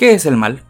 ¿Qué es el mal?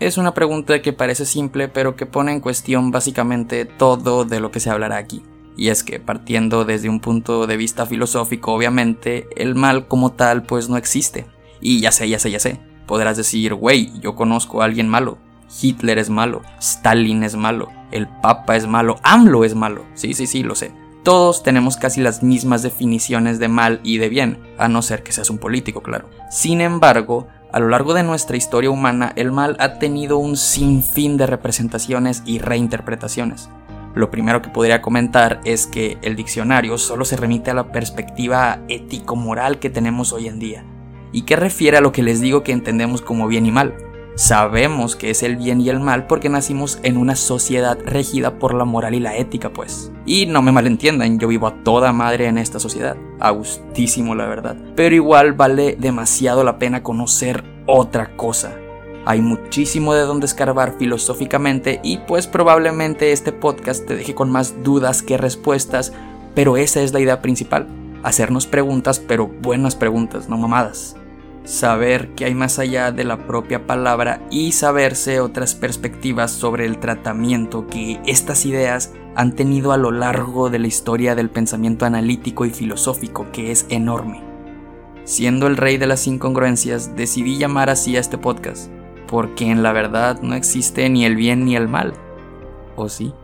Es una pregunta que parece simple pero que pone en cuestión básicamente todo de lo que se hablará aquí. Y es que partiendo desde un punto de vista filosófico obviamente, el mal como tal pues no existe. Y ya sé, ya sé, ya sé. Podrás decir, wey, yo conozco a alguien malo. Hitler es malo, Stalin es malo, el Papa es malo, AMLO es malo. Sí, sí, sí, lo sé. Todos tenemos casi las mismas definiciones de mal y de bien, a no ser que seas un político, claro. Sin embargo, a lo largo de nuestra historia humana, el mal ha tenido un sinfín de representaciones y reinterpretaciones. Lo primero que podría comentar es que el diccionario solo se remite a la perspectiva ético-moral que tenemos hoy en día, y que refiere a lo que les digo que entendemos como bien y mal. Sabemos que es el bien y el mal porque nacimos en una sociedad regida por la moral y la ética, pues. Y no me malentiendan, yo vivo a toda madre en esta sociedad. Agustísimo, la verdad. Pero igual vale demasiado la pena conocer otra cosa. Hay muchísimo de donde escarbar filosóficamente y pues probablemente este podcast te deje con más dudas que respuestas, pero esa es la idea principal. Hacernos preguntas, pero buenas preguntas, no mamadas saber que hay más allá de la propia palabra y saberse otras perspectivas sobre el tratamiento que estas ideas han tenido a lo largo de la historia del pensamiento analítico y filosófico que es enorme. Siendo el rey de las incongruencias, decidí llamar así a este podcast, porque en la verdad no existe ni el bien ni el mal. ¿O sí?